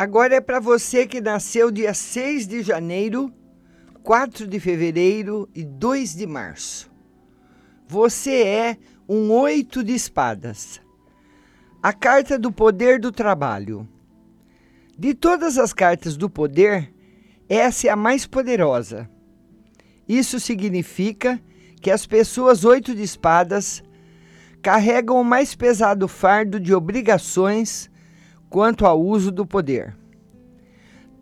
Agora é para você que nasceu dia 6 de janeiro, 4 de fevereiro e 2 de março. Você é um oito de espadas. A carta do poder do trabalho. De todas as cartas do poder, essa é a mais poderosa. Isso significa que as pessoas oito de espadas carregam o mais pesado fardo de obrigações quanto ao uso do poder.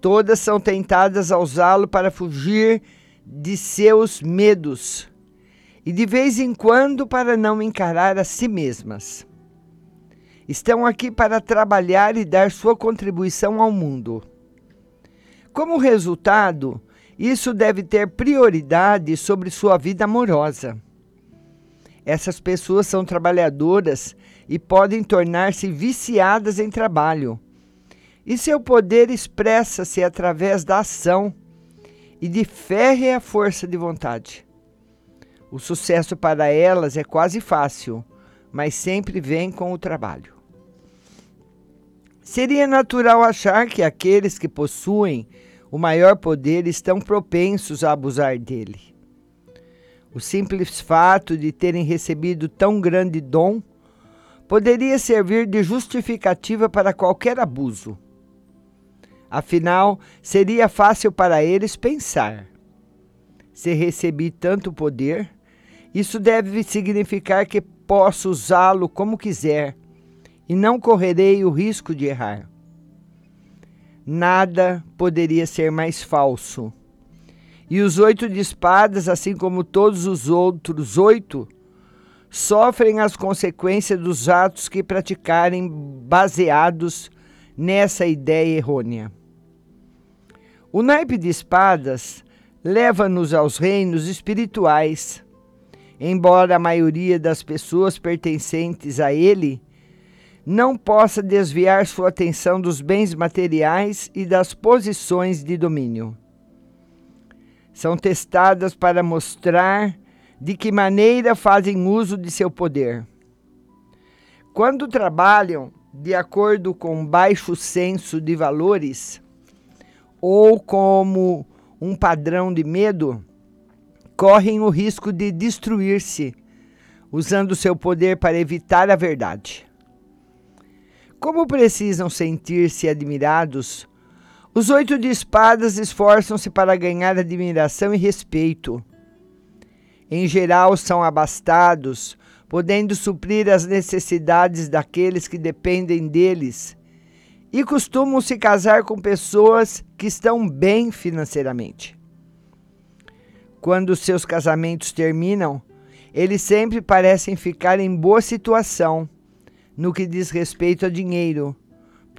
Todas são tentadas a usá-lo para fugir de seus medos e de vez em quando para não encarar a si mesmas. Estão aqui para trabalhar e dar sua contribuição ao mundo. Como resultado, isso deve ter prioridade sobre sua vida amorosa. Essas pessoas são trabalhadoras e podem tornar-se viciadas em trabalho. E seu poder expressa-se através da ação e de férrea força de vontade. O sucesso para elas é quase fácil, mas sempre vem com o trabalho. Seria natural achar que aqueles que possuem o maior poder estão propensos a abusar dele. O simples fato de terem recebido tão grande dom poderia servir de justificativa para qualquer abuso. Afinal, seria fácil para eles pensar: se recebi tanto poder, isso deve significar que posso usá-lo como quiser e não correrei o risco de errar. Nada poderia ser mais falso e os oito de espadas, assim como todos os outros oito, sofrem as consequências dos atos que praticarem baseados nessa ideia errônea. O naipe de espadas leva-nos aos reinos espirituais, embora a maioria das pessoas pertencentes a ele não possa desviar sua atenção dos bens materiais e das posições de domínio são testadas para mostrar de que maneira fazem uso de seu poder. Quando trabalham de acordo com baixo senso de valores ou como um padrão de medo, correm o risco de destruir-se, usando seu poder para evitar a verdade. Como precisam sentir-se admirados os oito de espadas esforçam-se para ganhar admiração e respeito. Em geral, são abastados, podendo suprir as necessidades daqueles que dependem deles, e costumam se casar com pessoas que estão bem financeiramente. Quando seus casamentos terminam, eles sempre parecem ficar em boa situação no que diz respeito a dinheiro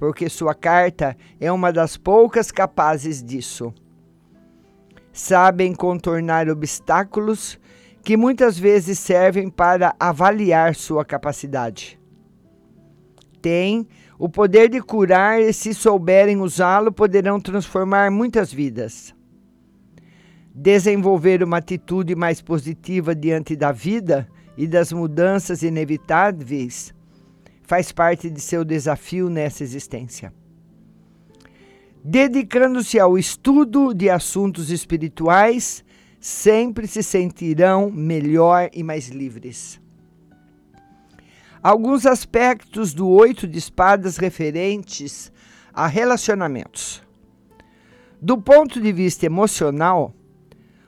porque sua carta é uma das poucas capazes disso. Sabem contornar obstáculos que muitas vezes servem para avaliar sua capacidade. Têm o poder de curar e, se souberem usá-lo, poderão transformar muitas vidas. Desenvolver uma atitude mais positiva diante da vida e das mudanças inevitáveis faz parte de seu desafio nessa existência. Dedicando-se ao estudo de assuntos espirituais, sempre se sentirão melhor e mais livres. Alguns aspectos do oito de espadas referentes a relacionamentos. Do ponto de vista emocional,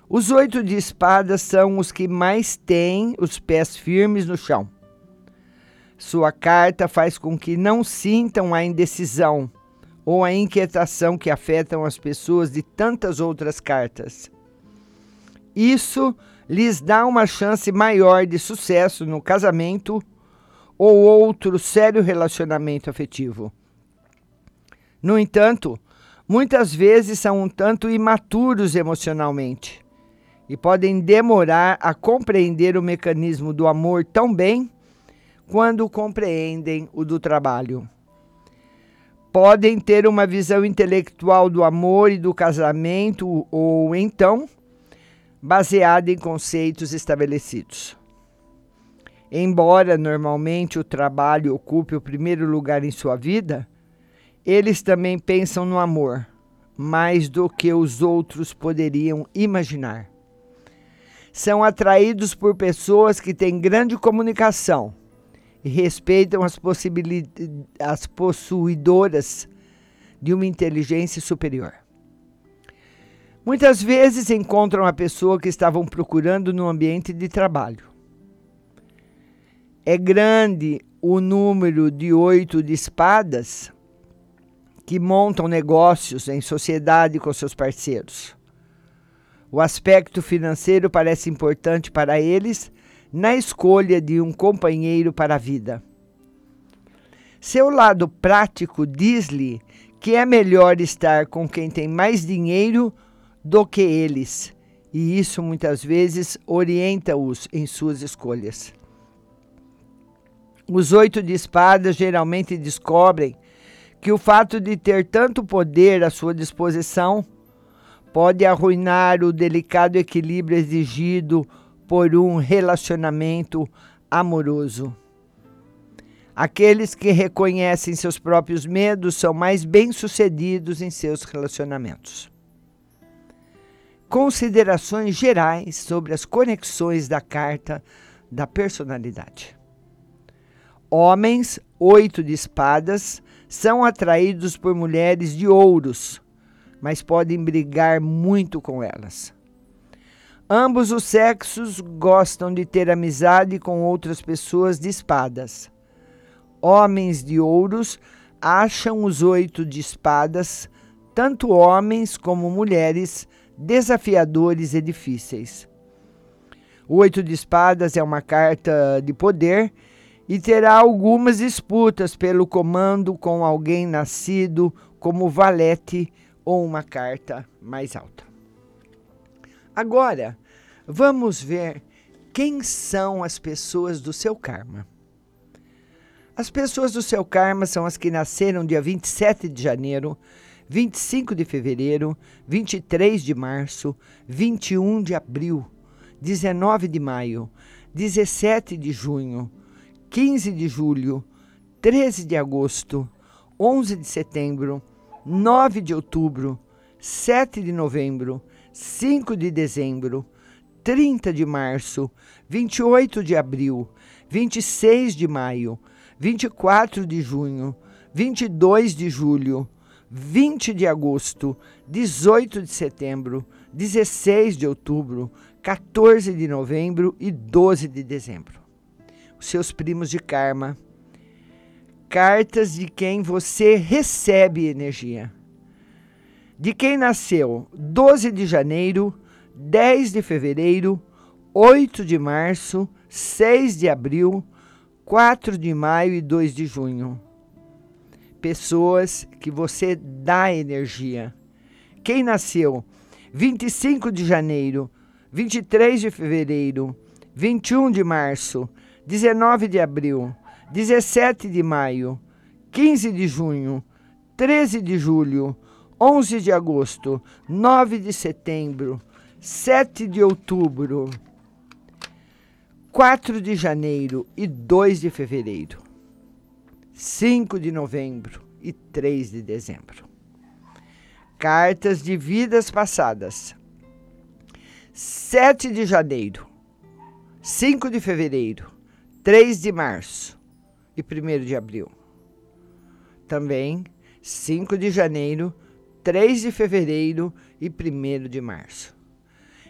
os oito de espadas são os que mais têm os pés firmes no chão. Sua carta faz com que não sintam a indecisão ou a inquietação que afetam as pessoas de tantas outras cartas. Isso lhes dá uma chance maior de sucesso no casamento ou outro sério relacionamento afetivo. No entanto, muitas vezes são um tanto imaturos emocionalmente e podem demorar a compreender o mecanismo do amor tão bem quando compreendem o do trabalho. Podem ter uma visão intelectual do amor e do casamento, ou então baseada em conceitos estabelecidos. Embora normalmente o trabalho ocupe o primeiro lugar em sua vida, Eles também pensam no amor, mais do que os outros poderiam imaginar. São atraídos por pessoas que têm grande comunicação e respeitam as, as possuidoras de uma inteligência superior. Muitas vezes encontram a pessoa que estavam procurando no ambiente de trabalho. É grande o número de oito de espadas que montam negócios em sociedade com seus parceiros. O aspecto financeiro parece importante para eles na escolha de um companheiro para a vida. Seu lado prático diz-lhe que é melhor estar com quem tem mais dinheiro do que eles, e isso muitas vezes orienta-os em suas escolhas. Os oito de espadas geralmente descobrem que o fato de ter tanto poder à sua disposição pode arruinar o delicado equilíbrio exigido por um relacionamento amoroso. Aqueles que reconhecem seus próprios medos são mais bem-sucedidos em seus relacionamentos considerações gerais sobre as conexões da carta da personalidade. Homens, oito de espadas, são atraídos por mulheres de ouros, mas podem brigar muito com elas. Ambos os sexos gostam de ter amizade com outras pessoas de espadas. Homens de ouros acham os oito de espadas, tanto homens como mulheres, desafiadores e difíceis. O Oito de Espadas é uma carta de poder e terá algumas disputas pelo comando com alguém nascido como valete ou uma carta mais alta. Agora, vamos ver quem são as pessoas do seu karma. As pessoas do seu karma são as que nasceram dia 27 de janeiro 25 de fevereiro, 23 de março, 21 de abril, 19 de maio, 17 de junho, 15 de julho, 13 de agosto, 11 de setembro, 9 de outubro, 7 de novembro, 5 de dezembro, 30 de março, 28 de abril, 26 de maio, 24 de junho, 22 de julho, 20 de agosto, 18 de setembro, 16 de outubro, 14 de novembro e 12 de dezembro. Os seus primos de karma. Cartas de quem você recebe energia. De quem nasceu 12 de janeiro, 10 de fevereiro, 8 de março, 6 de abril, 4 de maio e 2 de junho pessoas que você dá energia. Quem nasceu 25 de janeiro, 23 de fevereiro, 21 de março, 19 de abril, 17 de maio, 15 de junho, 13 de julho, 11 de agosto, 9 de setembro, 7 de outubro, 4 de janeiro e 2 de fevereiro. 5 de novembro e 3 de dezembro. Cartas de vidas passadas. 7 de janeiro, 5 de fevereiro, 3 de março e 1 de abril. Também 5 de janeiro, 3 de fevereiro e 1 de março.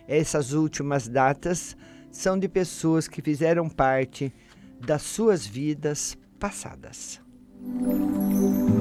Essas últimas datas são de pessoas que fizeram parte das suas vidas passadas. Música